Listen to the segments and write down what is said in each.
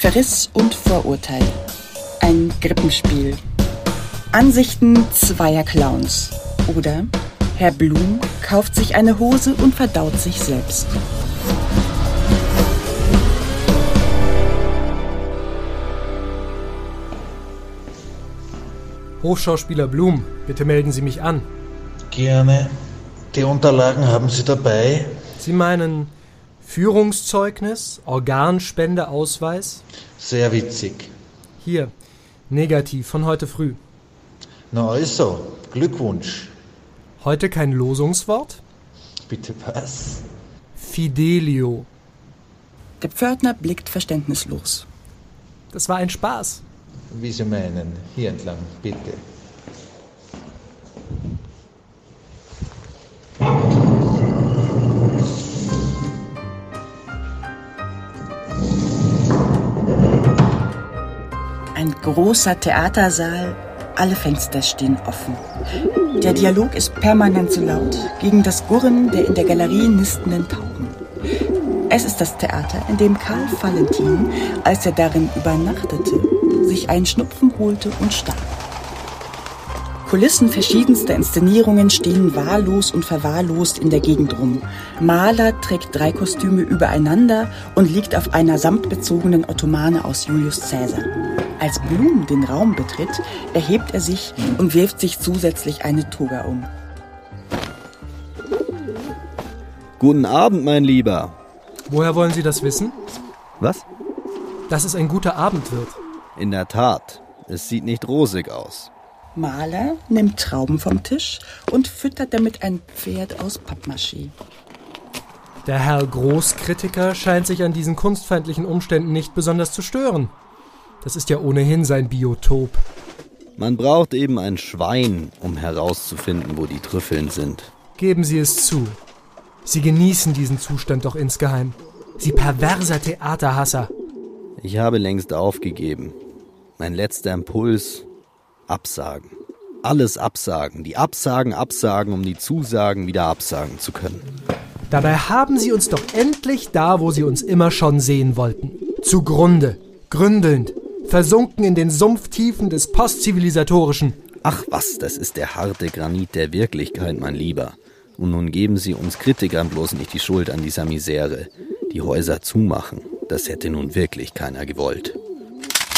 Verriss und Vorurteil. Ein Grippenspiel. Ansichten zweier Clowns. Oder Herr Blum kauft sich eine Hose und verdaut sich selbst. Hofschauspieler Blum, bitte melden Sie mich an. Gerne. Die Unterlagen haben Sie dabei? Sie meinen Führungszeugnis, Organspendeausweis? Sehr witzig. Hier, negativ von heute früh. Na also, Glückwunsch. Heute kein Losungswort? Bitte was? Fidelio. Der Pförtner blickt verständnislos. Das war ein Spaß. Wie Sie meinen. Hier entlang, bitte. Großer Theatersaal, alle Fenster stehen offen. Der Dialog ist permanent so laut gegen das Gurren der in der Galerie nistenden Tauben. Es ist das Theater, in dem Karl Valentin, als er darin übernachtete, sich einen Schnupfen holte und starb. Kulissen verschiedenster Inszenierungen stehen wahllos und verwahrlost in der Gegend rum. Maler trägt drei Kostüme übereinander und liegt auf einer samtbezogenen Ottomane aus Julius Caesar. Als Blum den Raum betritt, erhebt er sich und wirft sich zusätzlich eine Toga um. Guten Abend, mein Lieber. Woher wollen Sie das wissen? Was? Dass es ein guter Abend wird. In der Tat, es sieht nicht rosig aus. Maler nimmt Trauben vom Tisch und füttert damit ein Pferd aus Pappmaché. Der Herr Großkritiker scheint sich an diesen kunstfeindlichen Umständen nicht besonders zu stören. Das ist ja ohnehin sein Biotop. Man braucht eben ein Schwein, um herauszufinden, wo die Trüffeln sind. Geben Sie es zu. Sie genießen diesen Zustand doch insgeheim. Sie perverser Theaterhasser. Ich habe längst aufgegeben. Mein letzter Impuls absagen. Alles absagen. Die Absagen absagen, um die Zusagen wieder absagen zu können. Dabei haben Sie uns doch endlich da, wo Sie uns immer schon sehen wollten. Zugrunde, gründelnd, versunken in den Sumpftiefen des Postzivilisatorischen. Ach was, das ist der harte Granit der Wirklichkeit, mein Lieber. Und nun geben Sie uns Kritikern bloß nicht die Schuld an dieser Misere. Die Häuser zumachen, das hätte nun wirklich keiner gewollt.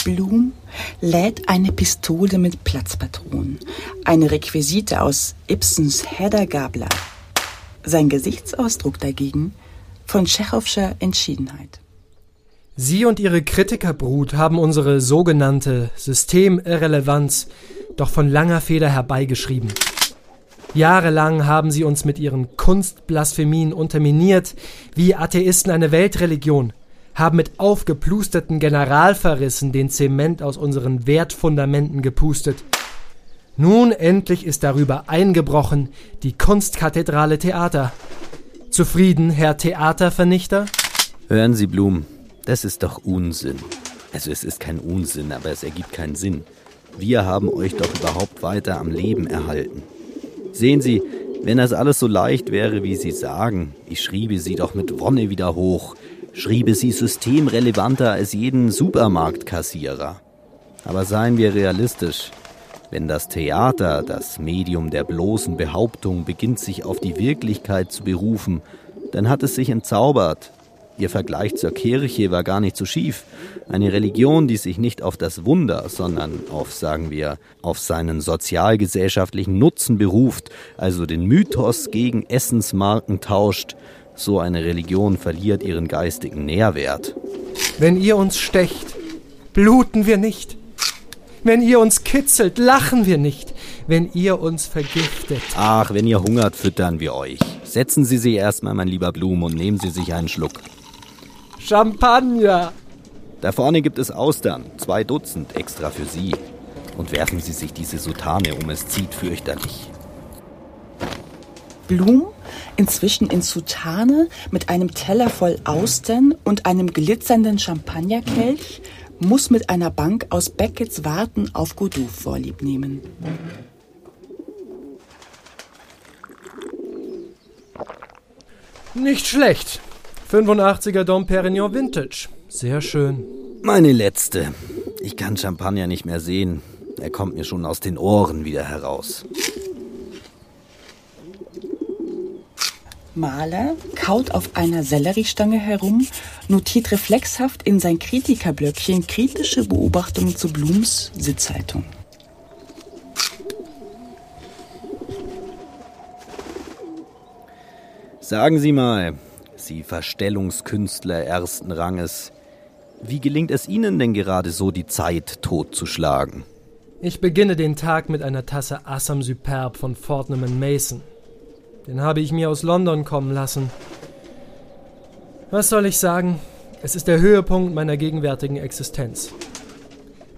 Blum lädt eine Pistole mit Platzpatronen, eine Requisite aus Ibsens Hedda Gabler. Sein Gesichtsausdruck dagegen von Tschechowscher Entschiedenheit. Sie und Ihre Kritikerbrut haben unsere sogenannte Systemirrelevanz doch von langer Feder herbeigeschrieben. Jahrelang haben sie uns mit ihren Kunstblasphemien unterminiert, wie Atheisten eine Weltreligion, haben mit aufgeplusterten Generalverrissen den Zement aus unseren Wertfundamenten gepustet. Nun endlich ist darüber eingebrochen die Kunstkathedrale Theater. Zufrieden, Herr Theatervernichter? Hören Sie, Blum, das ist doch Unsinn. Also es ist kein Unsinn, aber es ergibt keinen Sinn. Wir haben euch doch überhaupt weiter am Leben erhalten. Sehen Sie, wenn das alles so leicht wäre, wie Sie sagen, ich schriebe Sie doch mit Wonne wieder hoch, schriebe Sie systemrelevanter als jeden Supermarktkassierer. Aber seien wir realistisch. Wenn das Theater, das Medium der bloßen Behauptung, beginnt sich auf die Wirklichkeit zu berufen, dann hat es sich entzaubert. Ihr Vergleich zur Kirche war gar nicht so schief. Eine Religion, die sich nicht auf das Wunder, sondern auf, sagen wir, auf seinen sozialgesellschaftlichen Nutzen beruft, also den Mythos gegen Essensmarken tauscht, so eine Religion verliert ihren geistigen Nährwert. Wenn ihr uns stecht, bluten wir nicht. Wenn ihr uns kitzelt, lachen wir nicht. Wenn ihr uns vergiftet. Ach, wenn ihr hungert, füttern wir euch. Setzen Sie sich erstmal, mein lieber Blum, und nehmen Sie sich einen Schluck. Champagner! Da vorne gibt es Austern, zwei Dutzend extra für Sie. Und werfen Sie sich diese Soutane um, es zieht fürchterlich. Blum, inzwischen in Soutane, mit einem Teller voll Austern und einem glitzernden Champagnerkelch, muss mit einer Bank aus Beckets Warten auf Godot vorlieb nehmen. Nicht schlecht. 85er Dom Perignon Vintage. Sehr schön. Meine letzte. Ich kann Champagner nicht mehr sehen. Er kommt mir schon aus den Ohren wieder heraus. Mahler kaut auf einer Selleriestange herum, notiert reflexhaft in sein Kritikerblöckchen kritische Beobachtungen zu Blums Sitzhaltung. Sagen Sie mal, Sie Verstellungskünstler ersten Ranges, wie gelingt es Ihnen denn gerade so, die Zeit totzuschlagen? Ich beginne den Tag mit einer Tasse Assam Superb von Fortnum Mason. Den habe ich mir aus London kommen lassen. Was soll ich sagen? Es ist der Höhepunkt meiner gegenwärtigen Existenz.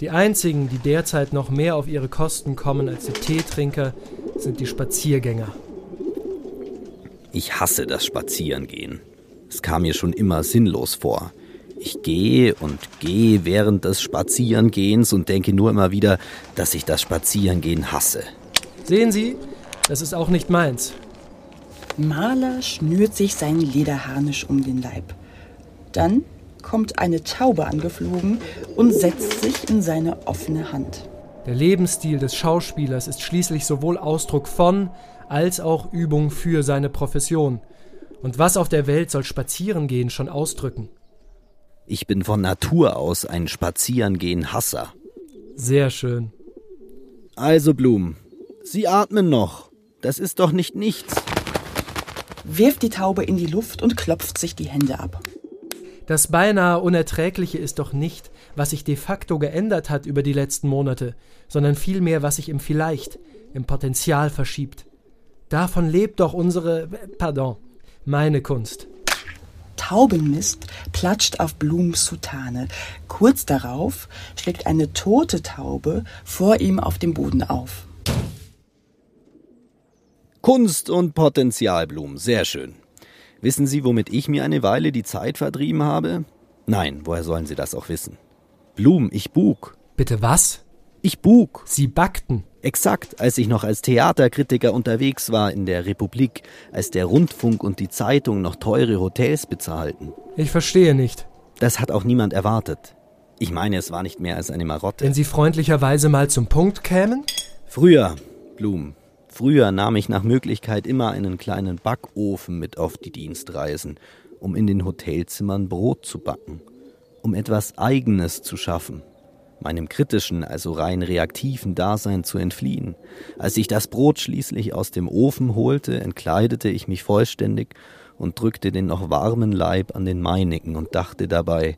Die einzigen, die derzeit noch mehr auf ihre Kosten kommen als die Teetrinker, sind die Spaziergänger. Ich hasse das Spazierengehen. Es kam mir schon immer sinnlos vor. Ich gehe und gehe während des Spazierengehens und denke nur immer wieder, dass ich das Spazierengehen hasse. Sehen Sie, das ist auch nicht meins. Maler schnürt sich sein Lederharnisch um den Leib. Dann kommt eine Taube angeflogen und setzt sich in seine offene Hand. Der Lebensstil des Schauspielers ist schließlich sowohl Ausdruck von als auch Übung für seine Profession. Und was auf der Welt soll Spazierengehen schon ausdrücken? Ich bin von Natur aus ein Spazierengehen-Hasser. Sehr schön. Also, Blum, Sie atmen noch. Das ist doch nicht nichts wirft die Taube in die Luft und klopft sich die Hände ab. Das beinahe Unerträgliche ist doch nicht, was sich de facto geändert hat über die letzten Monate, sondern vielmehr, was sich im Vielleicht, im Potenzial verschiebt. Davon lebt doch unsere, pardon, meine Kunst. Taubenmist platscht auf Blums Soutane. Kurz darauf schlägt eine tote Taube vor ihm auf dem Boden auf. Kunst und Potenzialblumen, sehr schön. Wissen Sie, womit ich mir eine Weile die Zeit vertrieben habe? Nein, woher sollen Sie das auch wissen? Blum, ich bug. Bitte was? Ich bug. Sie backten. Exakt, als ich noch als Theaterkritiker unterwegs war in der Republik, als der Rundfunk und die Zeitung noch teure Hotels bezahlten. Ich verstehe nicht. Das hat auch niemand erwartet. Ich meine, es war nicht mehr als eine Marotte. Wenn Sie freundlicherweise mal zum Punkt kämen? Früher, Blum, Früher nahm ich nach Möglichkeit immer einen kleinen Backofen mit auf die Dienstreisen, um in den Hotelzimmern Brot zu backen, um etwas Eigenes zu schaffen, meinem kritischen, also rein reaktiven Dasein zu entfliehen. Als ich das Brot schließlich aus dem Ofen holte, entkleidete ich mich vollständig und drückte den noch warmen Leib an den meinigen und dachte dabei,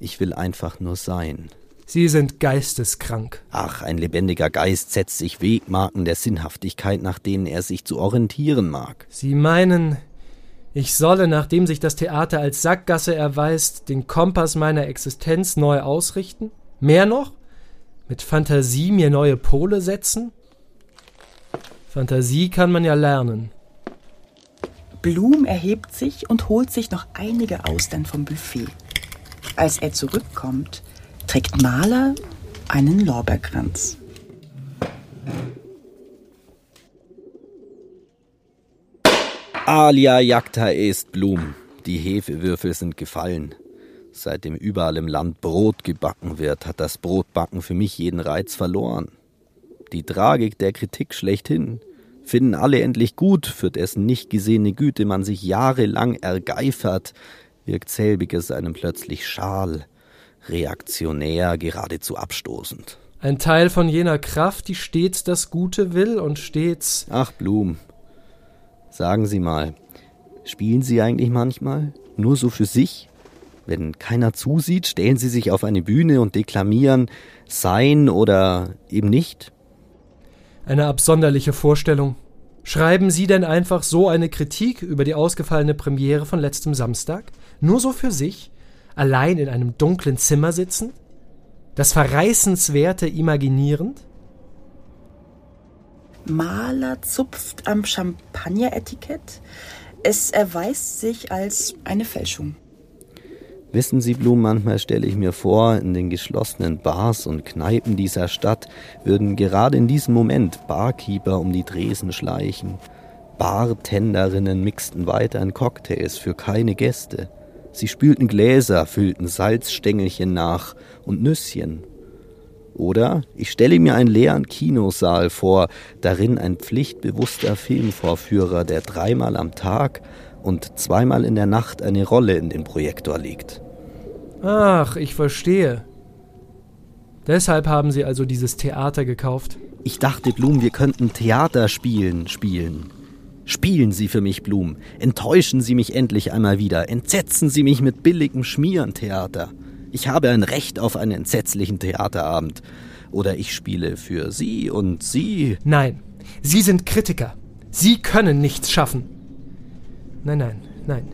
ich will einfach nur sein. Sie sind geisteskrank. Ach, ein lebendiger Geist setzt sich Wegmarken der Sinnhaftigkeit, nach denen er sich zu orientieren mag. Sie meinen, ich solle, nachdem sich das Theater als Sackgasse erweist, den Kompass meiner Existenz neu ausrichten? Mehr noch? Mit Fantasie mir neue Pole setzen? Fantasie kann man ja lernen. Blum erhebt sich und holt sich noch einige Austern vom Buffet. Als er zurückkommt, trägt Maler einen Lorbeerkranz. Alia jacta est Blum. Die Hefewürfel sind gefallen. Seitdem überall im Land Brot gebacken wird, hat das Brotbacken für mich jeden Reiz verloren. Die Tragik der Kritik schlechthin finden alle endlich gut, für dessen nicht gesehene Güte man sich jahrelang ergeifert, wirkt selbiges einem plötzlich schal, reaktionär, geradezu abstoßend. Ein Teil von jener Kraft, die stets das Gute will und stets. Ach, Blum. Sagen Sie mal, spielen Sie eigentlich manchmal? Nur so für sich? Wenn keiner zusieht, stellen Sie sich auf eine Bühne und deklamieren sein oder eben nicht? Eine absonderliche Vorstellung. Schreiben Sie denn einfach so eine Kritik über die ausgefallene Premiere von letztem Samstag? Nur so für sich? allein in einem dunklen Zimmer sitzen? Das Verreißenswerte imaginierend? Maler zupft am Champagner-Etikett. Es erweist sich als eine Fälschung. Wissen Sie, Blum, manchmal stelle ich mir vor, in den geschlossenen Bars und Kneipen dieser Stadt würden gerade in diesem Moment Barkeeper um die Dresen schleichen. Bartenderinnen mixten weiter in Cocktails für keine Gäste. Sie spülten Gläser, füllten Salzstängelchen nach und Nüsschen. Oder ich stelle mir einen leeren Kinosaal vor, darin ein pflichtbewusster Filmvorführer, der dreimal am Tag und zweimal in der Nacht eine Rolle in den Projektor legt. Ach, ich verstehe. Deshalb haben Sie also dieses Theater gekauft? Ich dachte, Blum, wir könnten Theater spielen, spielen. Spielen Sie für mich, Blum. Enttäuschen Sie mich endlich einmal wieder. Entsetzen Sie mich mit billigem Schmierentheater. Ich habe ein Recht auf einen entsetzlichen Theaterabend. Oder ich spiele für Sie und Sie. Nein, Sie sind Kritiker. Sie können nichts schaffen. Nein, nein, nein.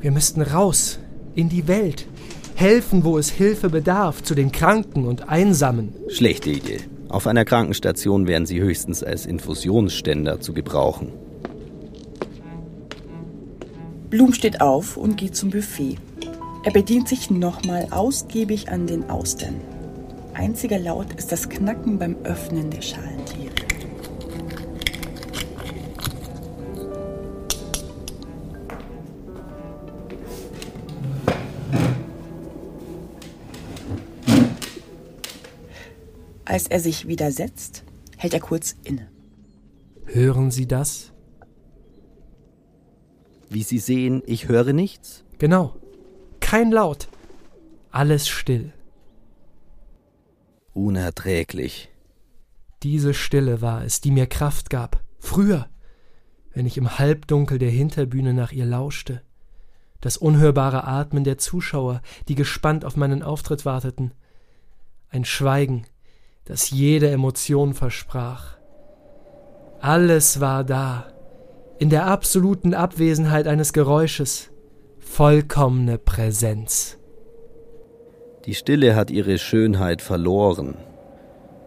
Wir müssten raus in die Welt. Helfen, wo es Hilfe bedarf, zu den Kranken und Einsamen. Schlechte Idee. Auf einer Krankenstation wären Sie höchstens als Infusionsständer zu gebrauchen. Blum steht auf und geht zum Buffet. Er bedient sich nochmal ausgiebig an den Austern. Einziger Laut ist das Knacken beim Öffnen der Schalentiere. Als er sich wieder setzt, hält er kurz inne. Hören Sie das? Wie Sie sehen, ich höre nichts. Genau. Kein Laut. Alles still. Unerträglich. Diese Stille war es, die mir Kraft gab. Früher, wenn ich im Halbdunkel der Hinterbühne nach ihr lauschte. Das unhörbare Atmen der Zuschauer, die gespannt auf meinen Auftritt warteten. Ein Schweigen, das jede Emotion versprach. Alles war da, in der absoluten Abwesenheit eines Geräusches, vollkommene Präsenz. Die Stille hat ihre Schönheit verloren.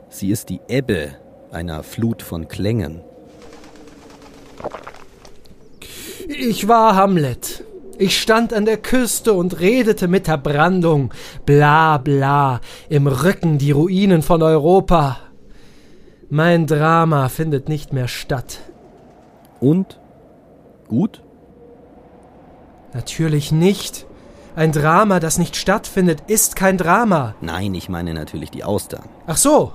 Sie ist die Ebbe einer Flut von Klängen. Ich war Hamlet. Ich stand an der Küste und redete mit der Brandung. Bla bla. Im Rücken die Ruinen von Europa. Mein Drama findet nicht mehr statt. Und? Gut? Natürlich nicht. Ein Drama, das nicht stattfindet, ist kein Drama. Nein, ich meine natürlich die Austern. Ach so.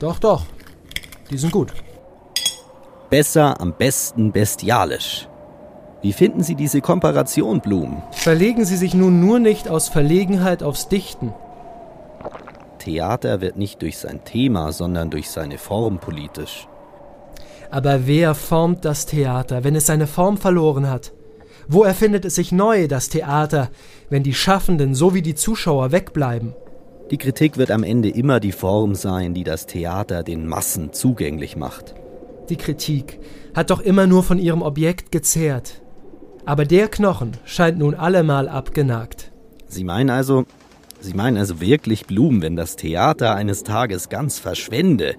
Doch, doch. Die sind gut. Besser, am besten bestialisch. Wie finden Sie diese Komparation, Blum? Verlegen Sie sich nun nur nicht aus Verlegenheit aufs Dichten. Theater wird nicht durch sein Thema, sondern durch seine Form politisch. Aber wer formt das Theater, wenn es seine Form verloren hat? Wo erfindet es sich neu, das Theater, wenn die Schaffenden sowie die Zuschauer wegbleiben? Die Kritik wird am Ende immer die Form sein, die das Theater den Massen zugänglich macht. Die Kritik hat doch immer nur von ihrem Objekt gezehrt. Aber der Knochen scheint nun allemal abgenagt. Sie meinen also, Sie meinen also wirklich, Blum, wenn das Theater eines Tages ganz verschwände,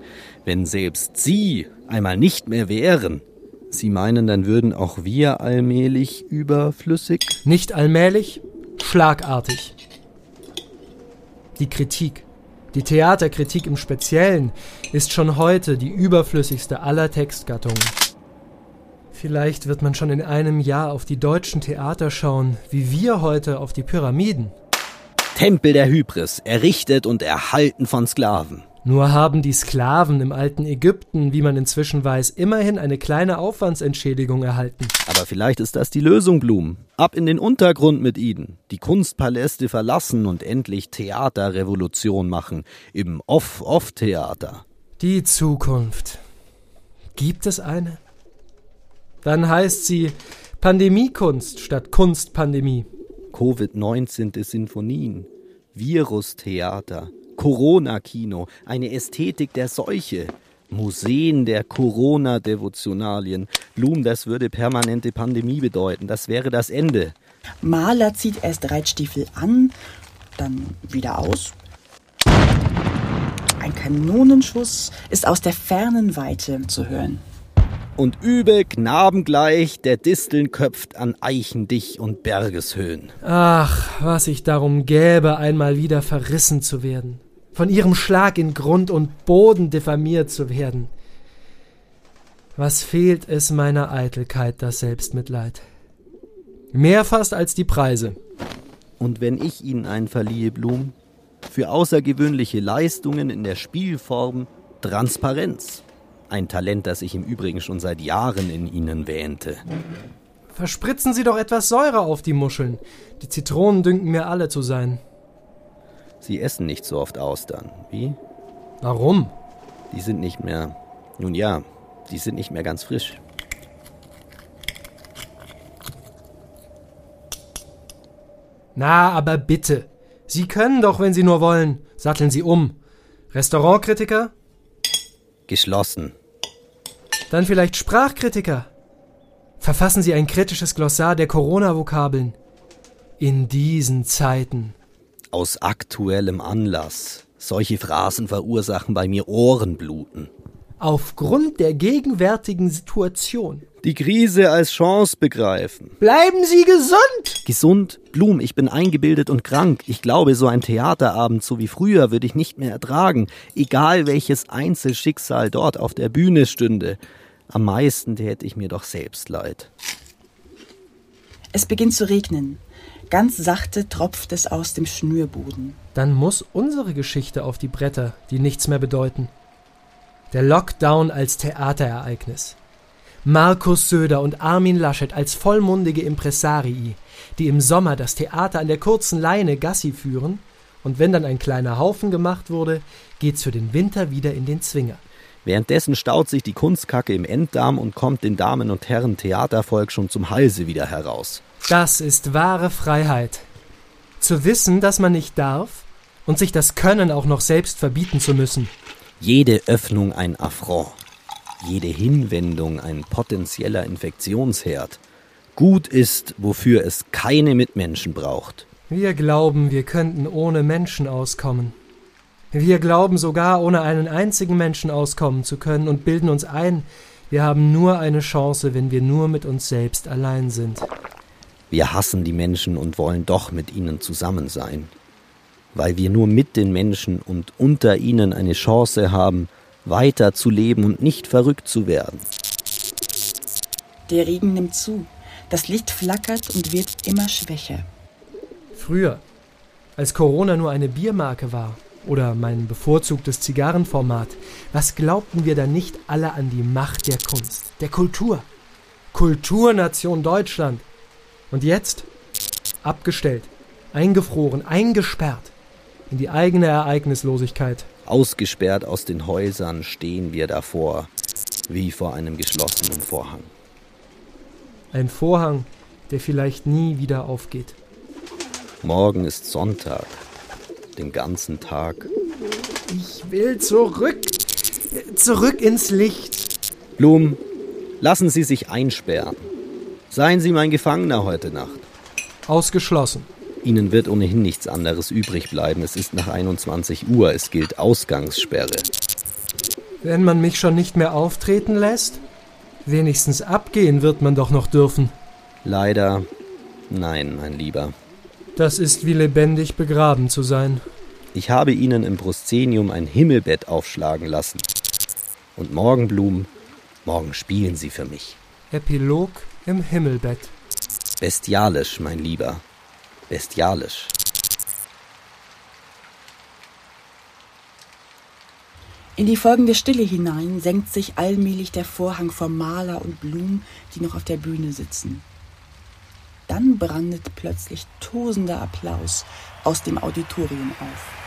wenn selbst Sie einmal nicht mehr wären, Sie meinen, dann würden auch wir allmählich überflüssig? Nicht allmählich, schlagartig. Die Kritik, die Theaterkritik im Speziellen, ist schon heute die überflüssigste aller Textgattungen. Vielleicht wird man schon in einem Jahr auf die deutschen Theater schauen, wie wir heute auf die Pyramiden. Tempel der Hybris, errichtet und erhalten von Sklaven. Nur haben die Sklaven im alten Ägypten, wie man inzwischen weiß, immerhin eine kleine Aufwandsentschädigung erhalten. Aber vielleicht ist das die Lösung, Blum. Ab in den Untergrund mit ihnen. Die Kunstpaläste verlassen und endlich Theaterrevolution machen. Im Off-Off-Theater. Die Zukunft. Gibt es eine? Dann heißt sie Pandemiekunst statt Kunstpandemie. Covid-19 Sinfonien. Virustheater. Corona-Kino, eine Ästhetik der Seuche, Museen der Corona-Devotionalien. Blum, das würde permanente Pandemie bedeuten. Das wäre das Ende. Maler zieht erst Reitstiefel an, dann wieder aus. Ein Kanonenschuss ist aus der fernen Weite zu hören. Und übe knabengleich der Disteln köpft an Eichendich und Bergeshöhen. Ach, was ich darum gäbe, einmal wieder verrissen zu werden, von ihrem Schlag in Grund und Boden diffamiert zu werden. Was fehlt es meiner Eitelkeit, das Selbstmitleid? Mehr fast als die Preise. Und wenn ich Ihnen einen verliehe, Blum? Für außergewöhnliche Leistungen in der Spielform Transparenz. Ein Talent, das ich im Übrigen schon seit Jahren in Ihnen wähnte. Verspritzen Sie doch etwas Säure auf die Muscheln. Die Zitronen dünken mir alle zu sein. Sie essen nicht so oft Austern, wie? Warum? Die sind nicht mehr. Nun ja, die sind nicht mehr ganz frisch. Na, aber bitte. Sie können doch, wenn Sie nur wollen. Satteln Sie um. Restaurantkritiker? Geschlossen. Dann vielleicht Sprachkritiker? Verfassen Sie ein kritisches Glossar der Corona-Vokabeln. In diesen Zeiten. Aus aktuellem Anlass. Solche Phrasen verursachen bei mir Ohrenbluten. Aufgrund der gegenwärtigen Situation. Die Krise als Chance begreifen. Bleiben Sie gesund! Gesund? Blum, ich bin eingebildet und krank. Ich glaube, so ein Theaterabend, so wie früher, würde ich nicht mehr ertragen. Egal welches Einzelschicksal dort auf der Bühne stünde. Am meisten täte ich mir doch selbst leid. Es beginnt zu regnen. Ganz sachte tropft es aus dem Schnürboden. Dann muss unsere Geschichte auf die Bretter, die nichts mehr bedeuten. Der Lockdown als Theaterereignis. Markus Söder und Armin Laschet als vollmundige Impresarii, die im Sommer das Theater an der kurzen Leine Gassi führen, und wenn dann ein kleiner Haufen gemacht wurde, geht's für den Winter wieder in den Zwinger. Währenddessen staut sich die Kunstkacke im Enddarm und kommt den Damen und Herren Theatervolk schon zum Halse wieder heraus. Das ist wahre Freiheit. Zu wissen, dass man nicht darf und sich das Können auch noch selbst verbieten zu müssen. Jede Öffnung ein Affront, jede Hinwendung ein potenzieller Infektionsherd. Gut ist, wofür es keine Mitmenschen braucht. Wir glauben, wir könnten ohne Menschen auskommen. Wir glauben sogar, ohne einen einzigen Menschen auskommen zu können und bilden uns ein, wir haben nur eine Chance, wenn wir nur mit uns selbst allein sind. Wir hassen die Menschen und wollen doch mit ihnen zusammen sein weil wir nur mit den Menschen und unter ihnen eine Chance haben, weiter zu leben und nicht verrückt zu werden. Der Regen nimmt zu, das Licht flackert und wird immer schwächer. Früher, als Corona nur eine Biermarke war oder mein bevorzugtes Zigarrenformat, was glaubten wir da nicht alle an die Macht der Kunst, der Kultur? Kulturnation Deutschland. Und jetzt? Abgestellt, eingefroren, eingesperrt in die eigene Ereignislosigkeit. Ausgesperrt aus den Häusern stehen wir davor, wie vor einem geschlossenen Vorhang. Ein Vorhang, der vielleicht nie wieder aufgeht. Morgen ist Sonntag, den ganzen Tag. Ich will zurück, zurück ins Licht. Blum, lassen Sie sich einsperren. Seien Sie mein Gefangener heute Nacht. Ausgeschlossen. Ihnen wird ohnehin nichts anderes übrig bleiben. Es ist nach 21 Uhr. Es gilt Ausgangssperre. Wenn man mich schon nicht mehr auftreten lässt? Wenigstens abgehen wird man doch noch dürfen. Leider nein, mein Lieber. Das ist wie lebendig begraben zu sein. Ich habe Ihnen im Proszenium ein Himmelbett aufschlagen lassen. Und morgen, Blum, morgen spielen Sie für mich. Epilog im Himmelbett. Bestialisch, mein Lieber bestialisch. In die folgende Stille hinein senkt sich allmählich der Vorhang vom Maler und Blum, die noch auf der Bühne sitzen. Dann brandet plötzlich tosender Applaus aus dem Auditorium auf.